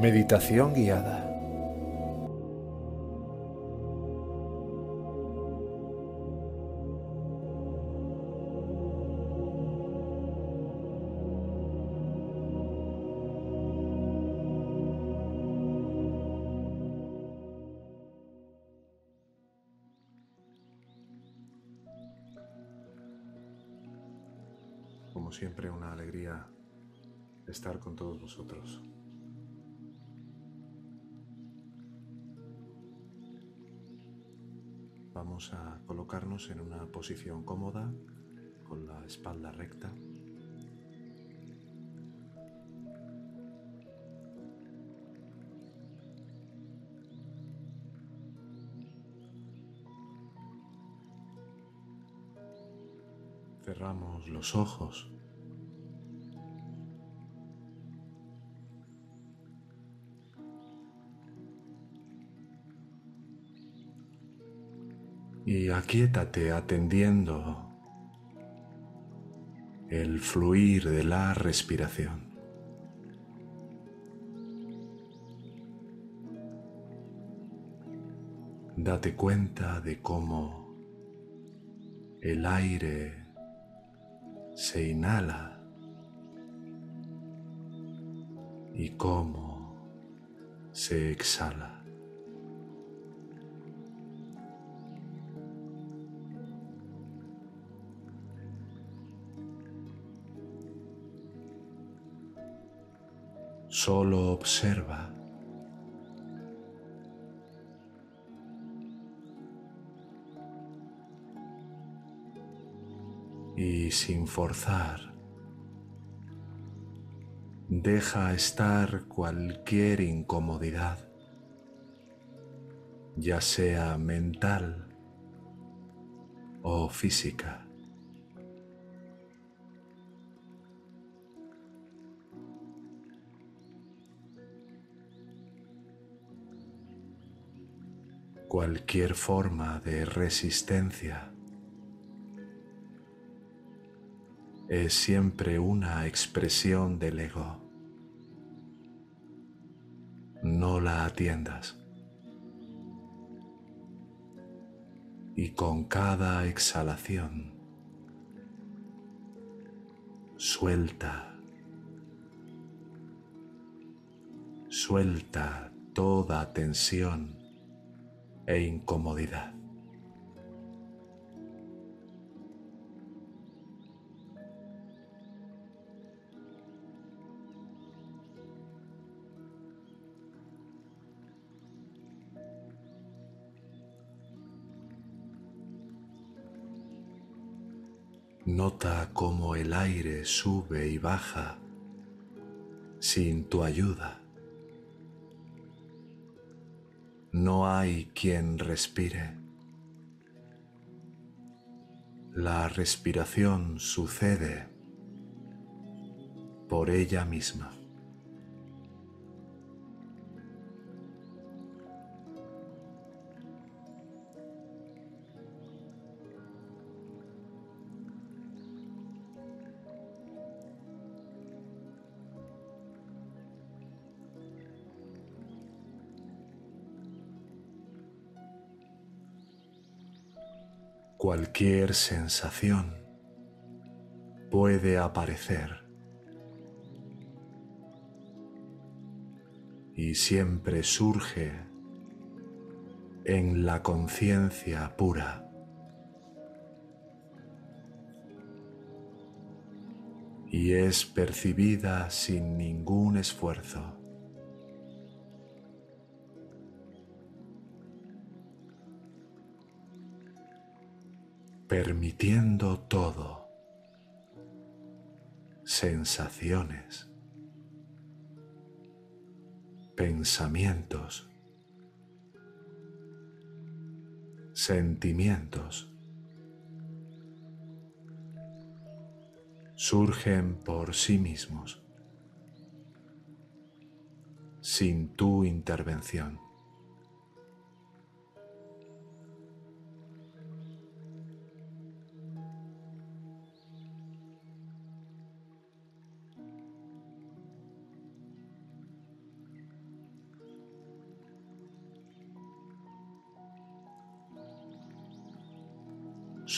Meditación guiada. Estar con todos vosotros. Vamos a colocarnos en una posición cómoda con la espalda recta. Cerramos los ojos. Y aquíétate atendiendo el fluir de la respiración. Date cuenta de cómo el aire se inhala y cómo se exhala. Solo observa. Y sin forzar, deja estar cualquier incomodidad, ya sea mental o física. Cualquier forma de resistencia es siempre una expresión del ego. No la atiendas. Y con cada exhalación, suelta, suelta toda tensión e incomodidad. Nota cómo el aire sube y baja sin tu ayuda. No hay quien respire. La respiración sucede por ella misma. Cualquier sensación puede aparecer y siempre surge en la conciencia pura. Y es percibida sin ningún esfuerzo. Permitiendo todo, sensaciones, pensamientos, sentimientos, surgen por sí mismos, sin tu intervención.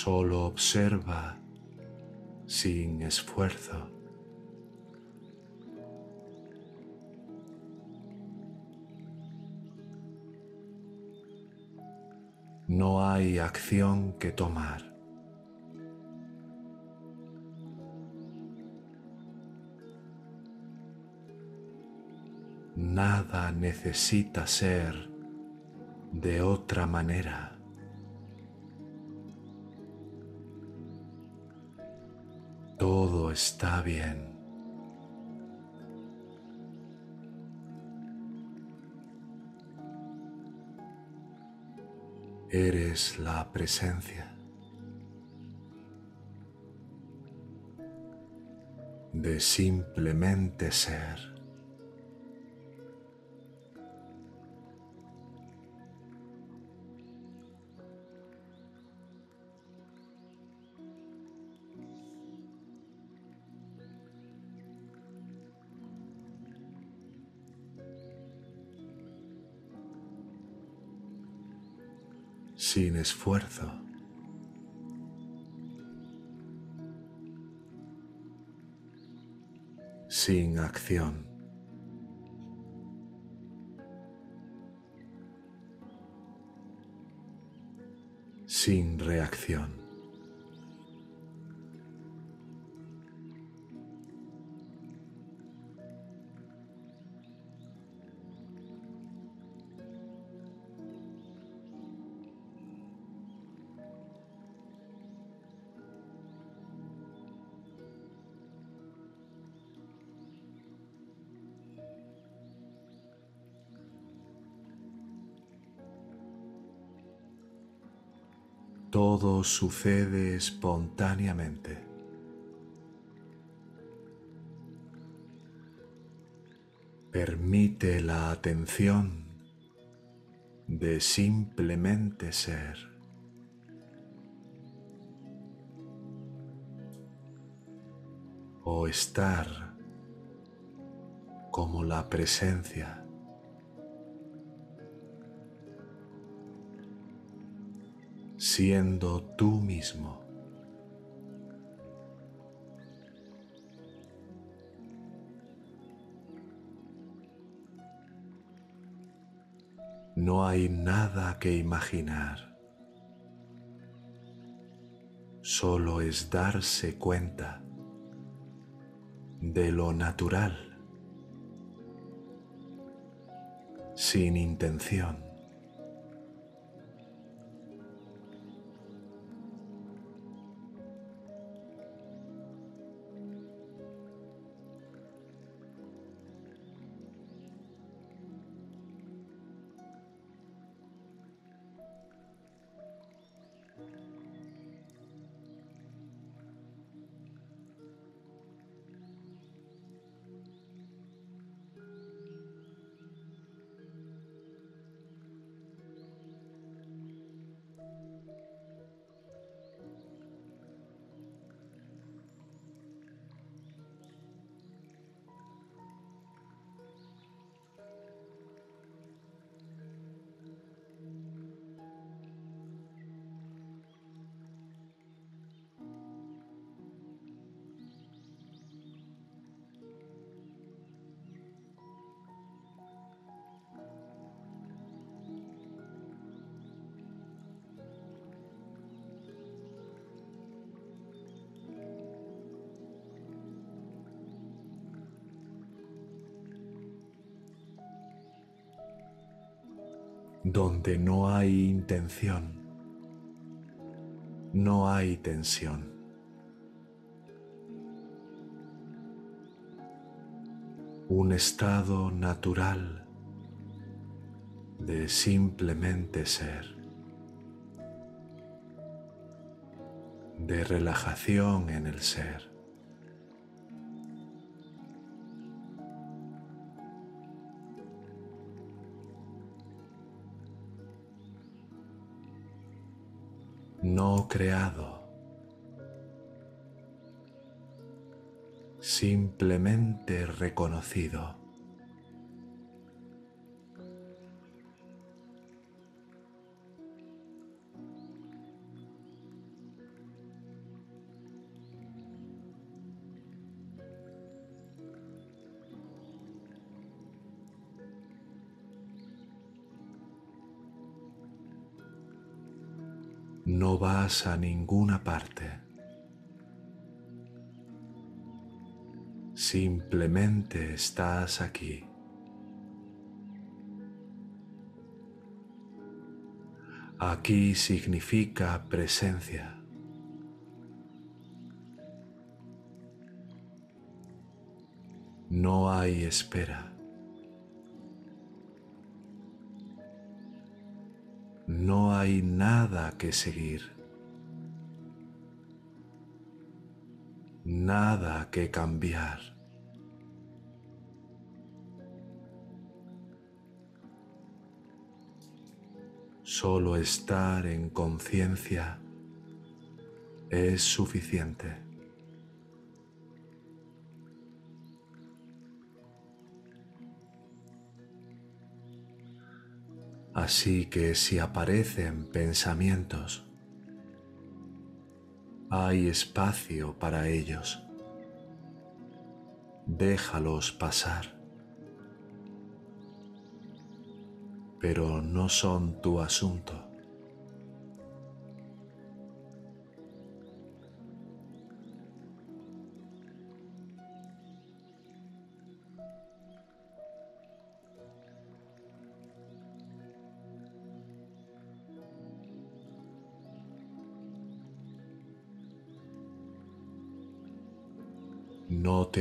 Solo observa sin esfuerzo. No hay acción que tomar. Nada necesita ser de otra manera. Todo está bien. Eres la presencia de simplemente ser. Sin esfuerzo. sin acción. sin reacción. Sucede espontáneamente. Permite la atención de simplemente ser. O estar como la presencia. Siendo tú mismo. No hay nada que imaginar, solo es darse cuenta de lo natural, sin intención. Donde no hay intención, no hay tensión. Un estado natural de simplemente ser, de relajación en el ser. No creado, simplemente reconocido. No vas a ninguna parte. Simplemente estás aquí. Aquí significa presencia. No hay espera. No hay nada que seguir. Nada que cambiar. Solo estar en conciencia es suficiente. Así que si aparecen pensamientos, hay espacio para ellos. Déjalos pasar. pero no son tu asunto.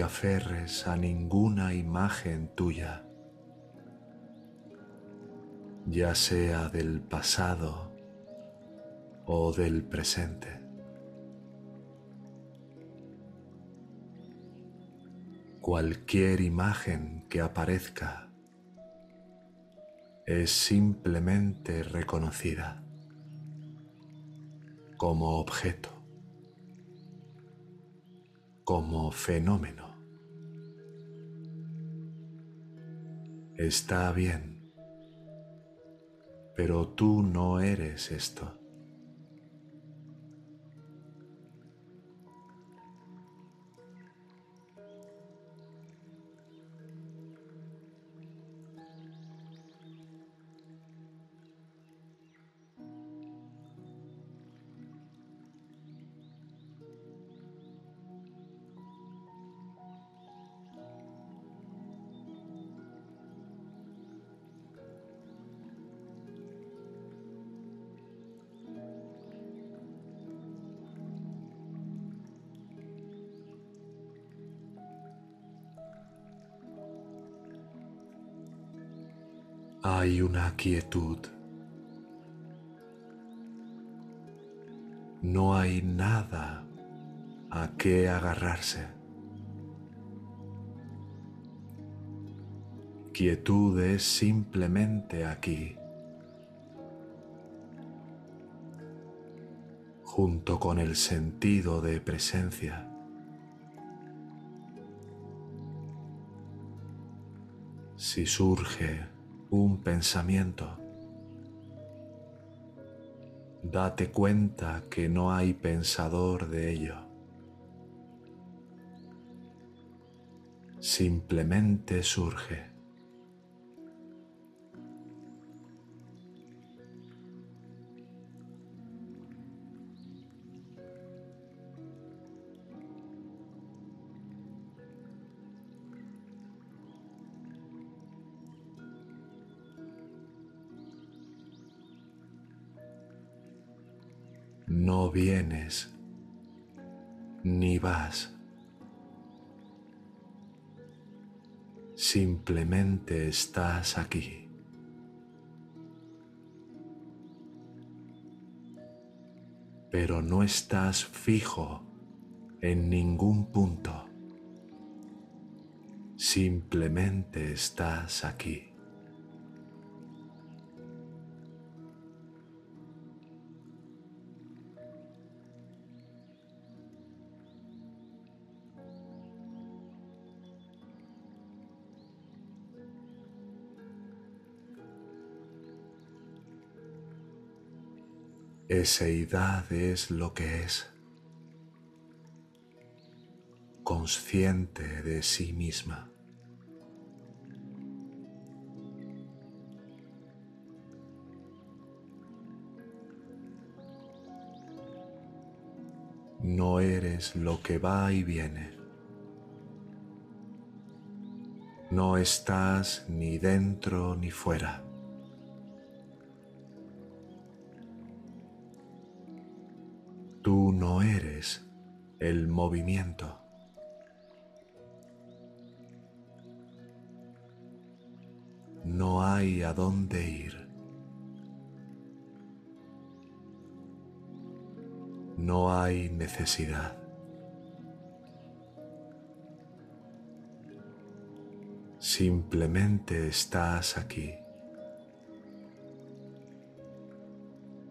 Aferres a ninguna imagen tuya ya sea del pasado o del presente. Cualquier imagen que aparezca es simplemente reconocida como objeto, como fenómeno. Está bien pero tú no eres esto. Hay una quietud. No hay nada a qué agarrarse. Quietud es simplemente aquí, junto con el sentido de presencia. Si surge un pensamiento. Date cuenta que no hay pensador de ello. Simplemente surge. No vienes ni vas. Simplemente estás aquí. Pero no estás fijo en ningún punto. Simplemente estás aquí. Eseidad es lo que es, consciente de sí misma. no eres lo que va y viene. No estás ni dentro ni fuera. No eres el movimiento. No hay a dónde ir. No hay necesidad. Simplemente estás aquí,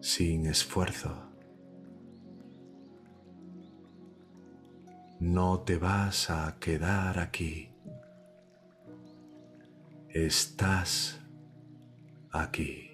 sin esfuerzo. No te vas a quedar aquí. Estás aquí.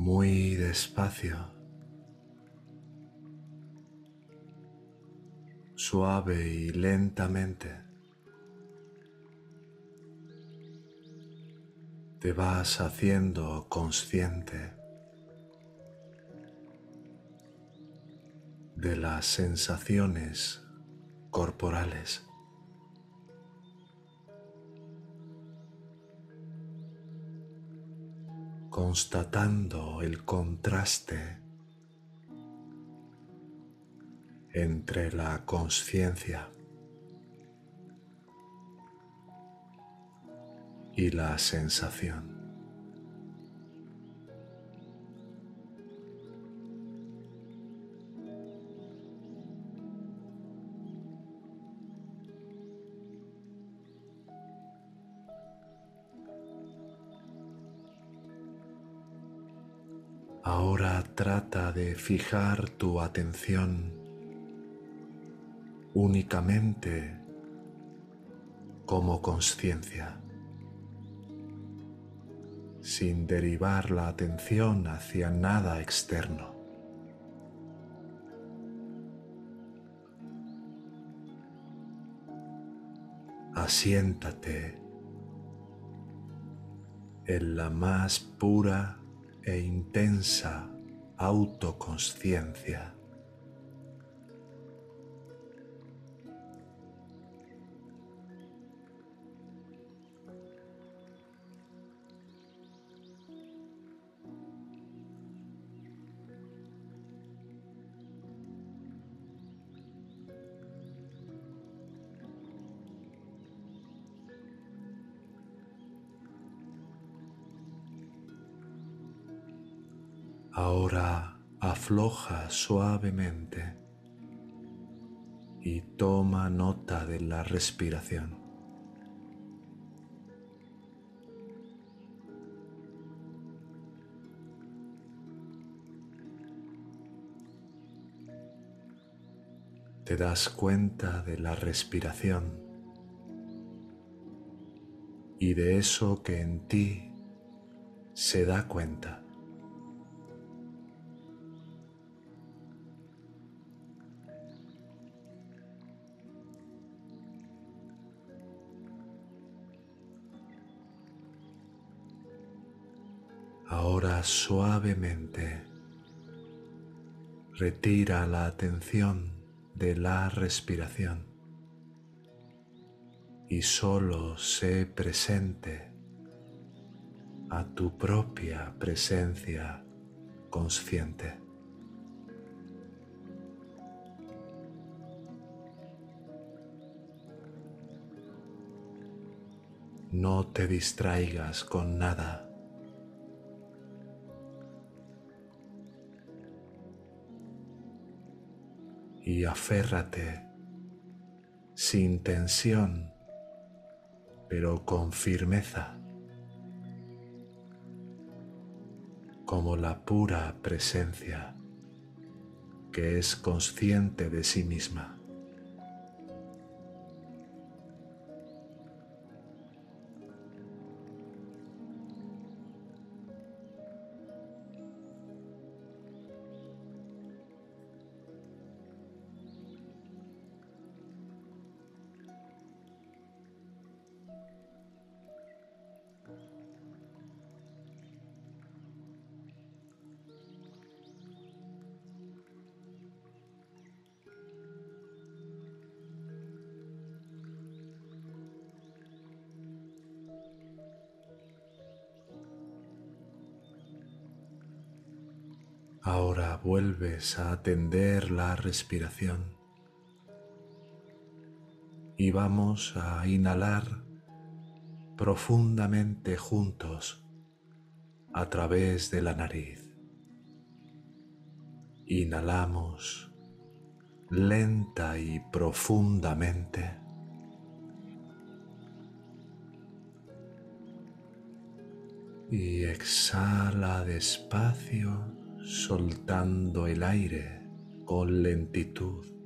Muy despacio, suave y lentamente. Te vas haciendo consciente de las sensaciones corporales. Constatando el contraste entre la conciencia y la sensación. Trata de fijar tu atención únicamente como conciencia, sin derivar la atención hacia nada externo. Asiéntate en la más pura e intensa autoconsciencia. Afloja suavemente y toma nota de la respiración. Te das cuenta de la respiración y de eso que en ti se da cuenta. Ahora suavemente retira la atención de la respiración y solo sé presente a tu propia presencia consciente. No te distraigas con nada. Y aférrate sin tensión, pero con firmeza, como la pura presencia que es consciente de sí misma. Ahora vuelves a atender la respiración y vamos a inhalar profundamente juntos a través de la nariz. Inhalamos lenta y profundamente. Y exhala despacio soltando el aire con lentitud.